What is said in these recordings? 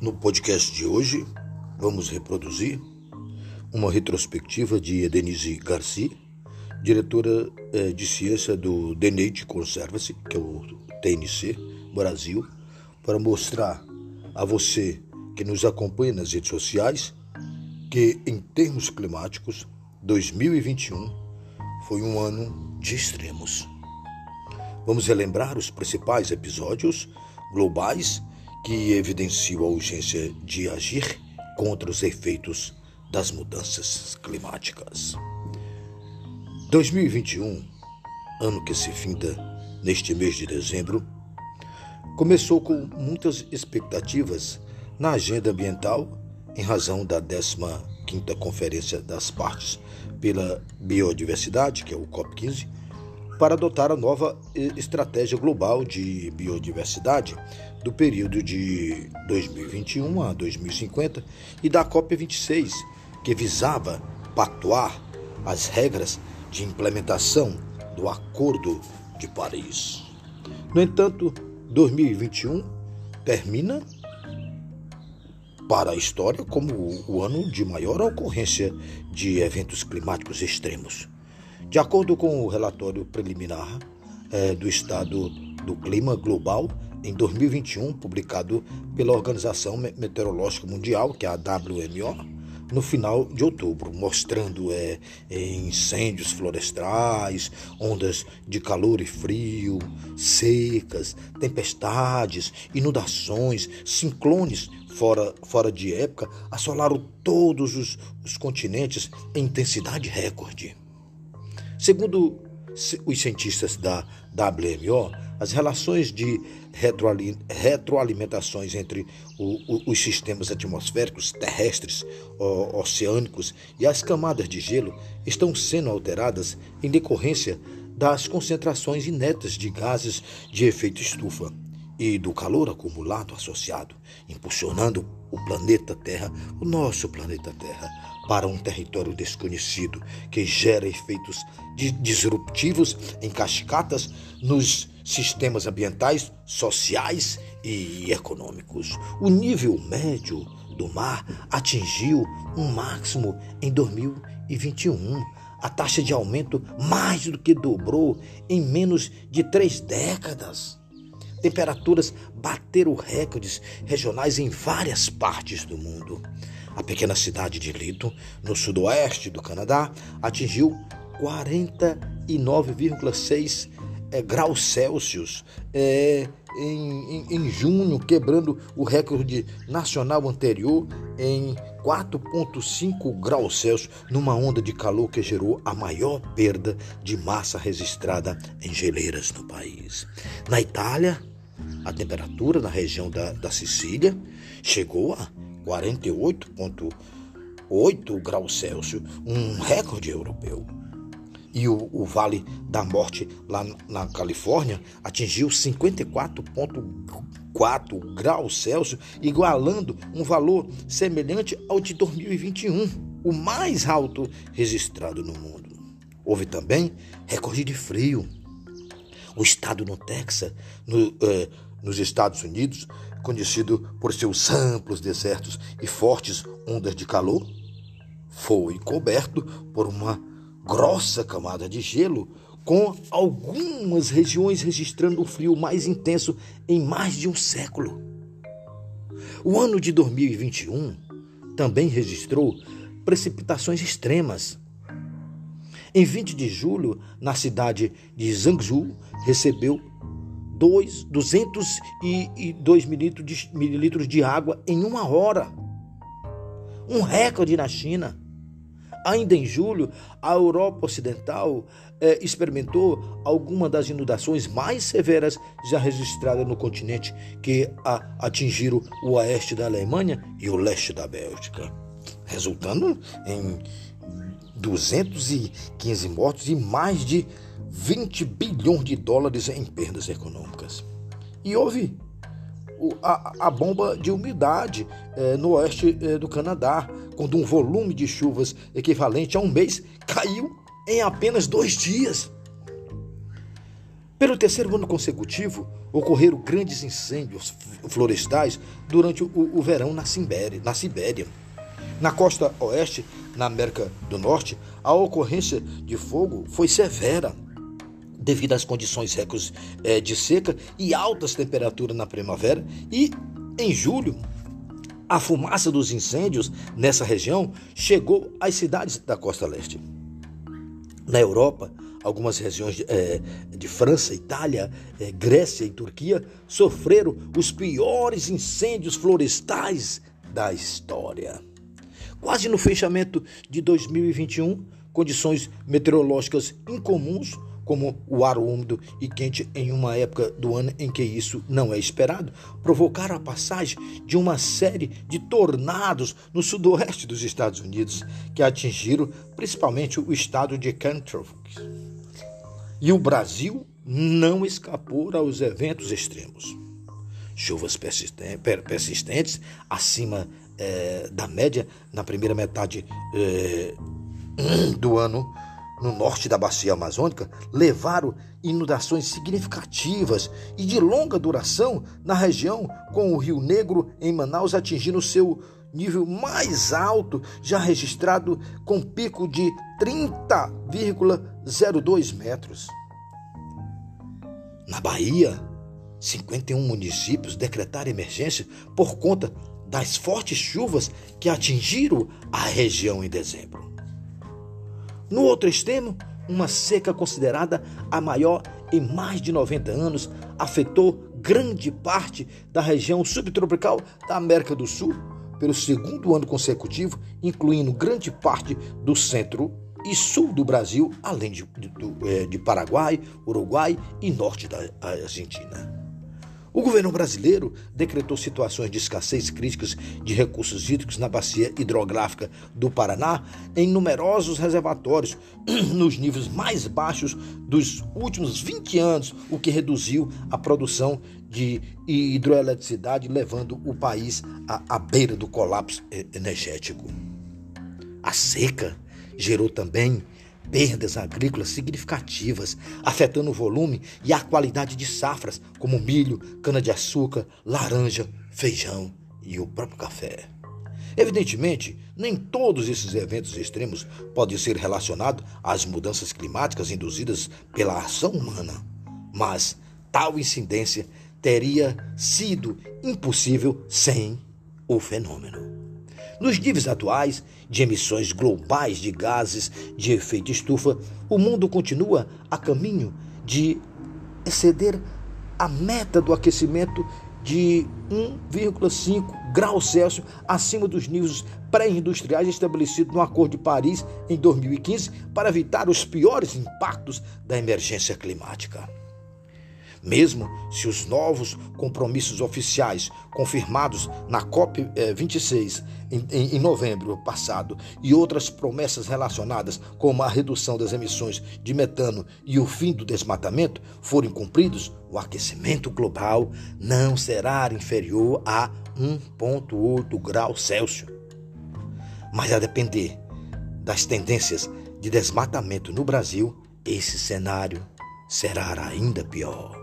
No podcast de hoje, vamos reproduzir uma retrospectiva de Denise Garcia, diretora eh, de ciência do The Nature Conservancy, que é o TNC Brasil, para mostrar a você que nos acompanha nas redes sociais que, em termos climáticos, 2021 foi um ano de extremos. Vamos relembrar os principais episódios globais que evidenciam a urgência de agir contra os efeitos das mudanças climáticas. 2021, ano que se finda neste mês de dezembro, começou com muitas expectativas na agenda ambiental em razão da 15ª Conferência das Partes pela Biodiversidade, que é o COP15, para adotar a nova estratégia global de biodiversidade do período de 2021 a 2050 e da COP26, que visava pactuar as regras de implementação do Acordo de Paris. No entanto, 2021 termina para a história como o ano de maior ocorrência de eventos climáticos extremos. De acordo com o relatório preliminar é, do estado do clima global em 2021, publicado pela Organização Meteorológica Mundial, que é a WMO, no final de outubro, mostrando é, incêndios florestais, ondas de calor e frio, secas, tempestades, inundações, ciclones fora, fora de época, assolaram todos os, os continentes em intensidade recorde. Segundo os cientistas da WMO, as relações de retroalimentações entre os sistemas atmosféricos terrestres, oceânicos e as camadas de gelo estão sendo alteradas em decorrência das concentrações inéditas de gases de efeito estufa e do calor acumulado associado, impulsionando o planeta Terra, o nosso planeta Terra, para um território desconhecido que gera efeitos disruptivos em cascatas nos sistemas ambientais, sociais e econômicos. O nível médio do mar atingiu um máximo em 2021. A taxa de aumento mais do que dobrou em menos de três décadas. Temperaturas bateram recordes regionais em várias partes do mundo. A pequena cidade de Lytton, no sudoeste do Canadá, atingiu 49,6 é, graus Celsius é, em, em, em, junho, quebrando o recorde nacional anterior em 4,5 graus Celsius, numa onda de calor que gerou a maior perda de massa registrada em geleiras no país. Na Itália, a temperatura na região da, da Sicília chegou a 48,8 graus Celsius, um recorde europeu. E o, o, Vale da Morte, lá na Califórnia, atingiu 54,4 graus Celsius, igualando um valor semelhante ao de 2021, o mais alto registrado no mundo. Houve também recorde de frio. O estado no Texas, no, eh, nos Estados Unidos, conhecido por seus amplos desertos e fortes ondas de calor, foi coberto por uma grossa camada de gelo, com algumas regiões registrando o frio mais intenso em mais de um século. O ano de 2021 também registrou precipitações extremas. Em 20 de julho, na cidade de Zhangzhou, recebeu 2, 202 mililitros de, mililitros de água em uma hora. Um recorde na China. Ainda em julho, a Europa Ocidental eh, experimentou alguma das inundações mais severas já registradas no continente, que a, atingiram o oeste da Alemanha e o leste da Bélgica, resultando em 215 mortos e mais de 20 bilhões de dólares em perdas econômicas. E houve a, a bomba de umidade é, no oeste é, do Canadá, quando um volume de chuvas equivalente a um mês caiu em apenas dois dias. Pelo terceiro ano consecutivo, ocorreram grandes incêndios florestais durante o, o verão na na Sibéria. Na costa oeste, na América do Norte, a ocorrência de fogo foi severa devido às condições recordes é, de seca e altas temperaturas na primavera. E em julho, a fumaça dos incêndios nessa região chegou às cidades da costa leste. Na Europa, algumas regiões de, é, de França, Itália, é, Grécia e Turquia sofreram os piores incêndios florestais da história. Quase no fechamento de 2021, condições meteorológicas incomuns como o ar úmido e quente em uma época do ano em que isso não é esperado, provocaram a passagem de uma série de tornados no sudoeste dos Estados Unidos, que atingiram principalmente o estado de Kentucky. E o Brasil não escapou aos eventos extremos. Chuvas persistentes acima é, da média na primeira metade é, do ano no norte da bacia amazônica levaram inundações significativas e de longa duração na região, com o Rio Negro em Manaus atingindo seu nível mais alto já registrado com pico de 30,02 metros. Na Bahia, 51 municípios decretaram emergência por conta das fortes chuvas que atingiram a região em dezembro. No outro extremo, uma seca considerada a maior em mais de 90 anos afetou grande parte da região subtropical da América do Sul pelo segundo ano consecutivo, incluindo grande parte do centro e sul do Brasil, além de, de, eh, de Paraguai, Uruguai e norte da Argentina. O governo brasileiro decretou situações de escassez críticas de recursos hídricos na bacia hidrográfica do Paraná em numerosos reservatórios, nos níveis mais baixos dos últimos 20 anos, o que reduziu a produção de hidroeletricidade, levando o país à, à beira do colapso energético. A seca gerou também perdas agrícolas significativas, afetando o volume e a qualidade de safras, como milho, cana-de-açúcar, laranja, feijão e o próprio café. Evidentemente, nem todos esses eventos extremos podem ser relacionados às mudanças climáticas induzidas pela ação humana, mas tal incidência teria sido impossível sem o fenômeno. Nos níveis atuais de emissões globais de gases de efeito estufa, o mundo continua a caminho de exceder a meta do aquecimento de 1,5 graus Celsius acima dos níveis pré-industriais estabelecidos no Acordo de Paris em 2015 para evitar os piores impactos da emergência climática. Mesmo se os novos compromissos oficiais confirmados na COP26 em, em, novembro passado e outras promessas relacionadas, como a redução das emissões de metano e o fim do desmatamento, forem cumpridos, o aquecimento global não será inferior a 1,8 graus Celsius. Mas a depender das tendências de desmatamento no Brasil, esse cenário será ainda pior.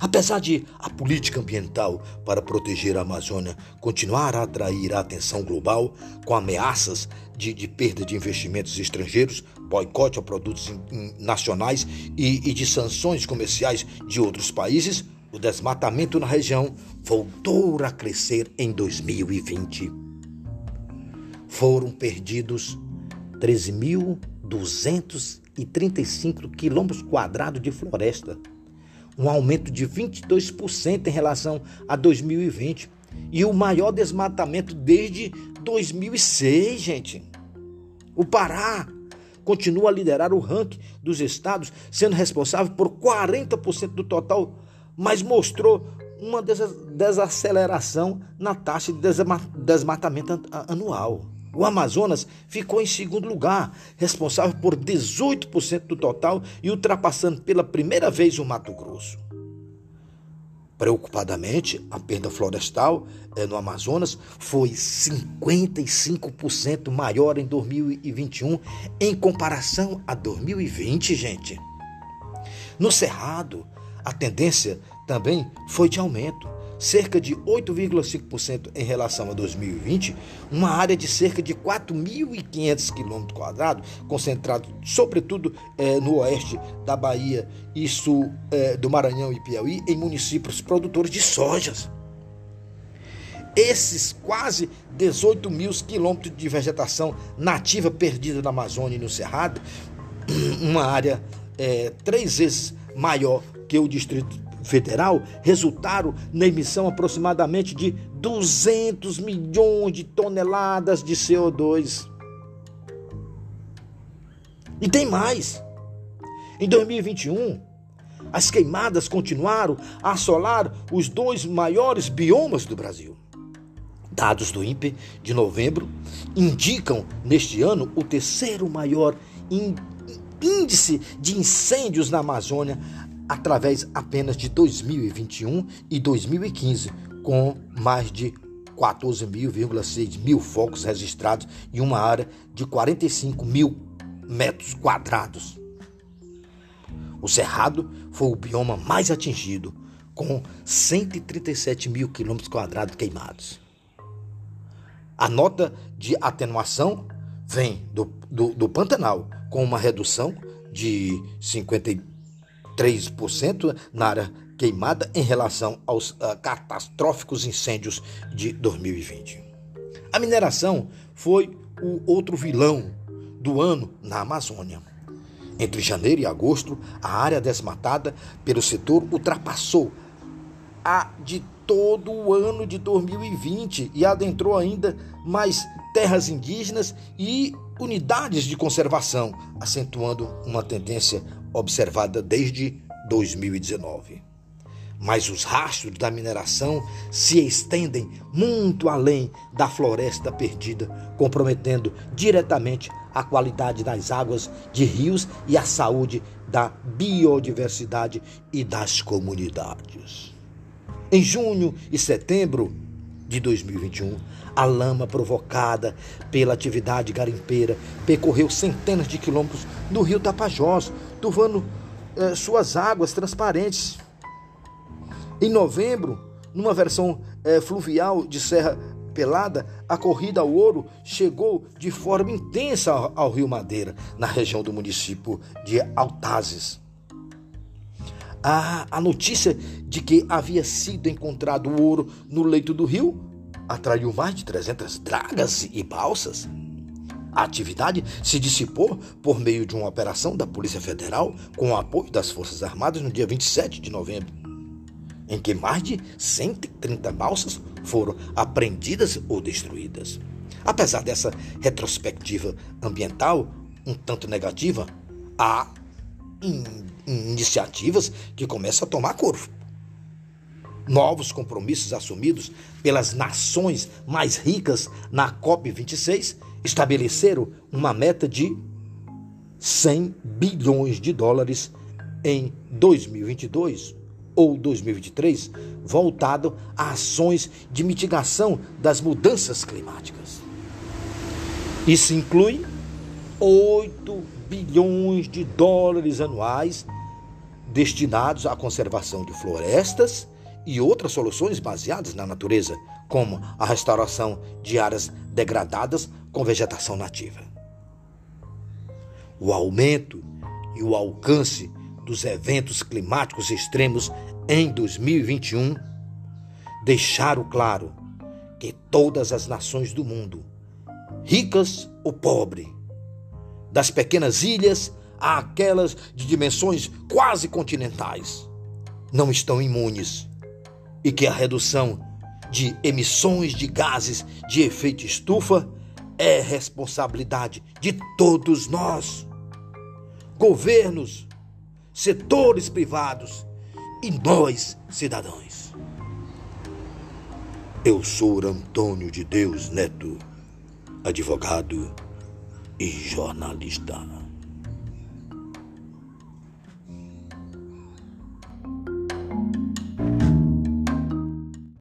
Apesar de a política ambiental para proteger a Amazônia continuar a atrair a atenção global, com ameaças de, de perda de investimentos estrangeiros, boicote a produtos in, in, nacionais e, e de sanções comerciais de outros países, o desmatamento na região voltou a crescer em 2020. Foram perdidos 13.235 quilômetros quadrados de floresta um aumento de 22% em relação a 2020 e o maior desmatamento desde 2006, gente. O Pará continua a liderar o ranking dos estados, sendo responsável por 40% do total, mas mostrou uma desaceleração na taxa de desmatamento anual. O Amazonas ficou em segundo lugar, responsável por 18% do total e ultrapassando pela primeira vez o Mato Grosso. Preocupadamente, a perda florestal eh, no Amazonas foi 55% maior em 2021 em comparação a 2020, gente. No Cerrado, a tendência também foi de aumento cerca de 8,5% em relação a 2020, uma área de cerca de 4.500 km concentrado sobretudo eh, no oeste da Bahia e sul eh, do Maranhão e Piauí, em municípios produtores de sojas. Esses quase 18 mil quilômetros de vegetação nativa perdida na Amazônia e no Cerrado, uma área eh, três vezes maior que o Distrito Federal resultaram na emissão aproximadamente de 200 milhões de toneladas de CO2. E tem mais. Em 2021, as queimadas continuaram a assolar os dois maiores biomas do Brasil. Dados do INPE de novembro indicam neste ano o terceiro maior índice de incêndios na Amazônia através apenas de 2021 e 2015, com mais de 14.000,6 mil focos registrados em uma área de 45 mil metros quadrados. O Cerrado foi o bioma mais atingido, com 137 mil quilômetros quadrados queimados. A nota de atenuação vem do, do, do Pantanal, com uma redução de 50 3% na área queimada em relação aos uh, catastróficos incêndios de 2020. A mineração foi o outro vilão do ano na Amazônia. Entre janeiro e agosto, a área desmatada pelo setor ultrapassou a de todo o ano de 2020 e adentrou ainda mais terras indígenas e unidades de conservação, acentuando uma tendência observada desde 2019. Mas os rastros da mineração se estendem muito além da floresta perdida, comprometendo diretamente a qualidade das águas de rios e a saúde da biodiversidade e das comunidades. Em junho e setembro de 2021, a lama provocada pela atividade garimpeira percorreu centenas de quilômetros no rio Tapajós, turvando eh, suas águas transparentes. Em novembro, numa versão eh, fluvial de Serra Pelada, a corrida ao ouro chegou de forma intensa ao, ao Rio Madeira, na região do município de Altazes. A, a notícia de que havia sido encontrado ouro no leito do rio atraiu mais de 300 dragas e balsas. A atividade se dissipou por meio de uma operação da Polícia Federal com o apoio das Forças Armadas no dia 27 de novembro, em que mais de 130 balsas foram apreendidas ou destruídas. Apesar dessa retrospectiva ambiental um tanto negativa, há in iniciativas que começam a tomar corpo novos compromissos assumidos pelas nações mais ricas na COP26 estabeleceram uma meta de 100 bilhões de dólares em 2022 ou 2023, voltado a ações de mitigação das mudanças climáticas. Isso inclui 8 bilhões de dólares anuais destinados à conservação de florestas e outras soluções baseadas na natureza, como a restauração de áreas degradadas com vegetação nativa. O aumento e o alcance dos eventos climáticos extremos em 2021 deixaram claro que todas as nações do mundo, ricas ou pobres, das pequenas ilhas àquelas de dimensões quase continentais, não estão imunes e que a redução de emissões de gases de efeito estufa é responsabilidade de todos nós, governos, setores privados e nós, cidadãos. Eu sou Antônio de Deus Neto, advogado e jornalista.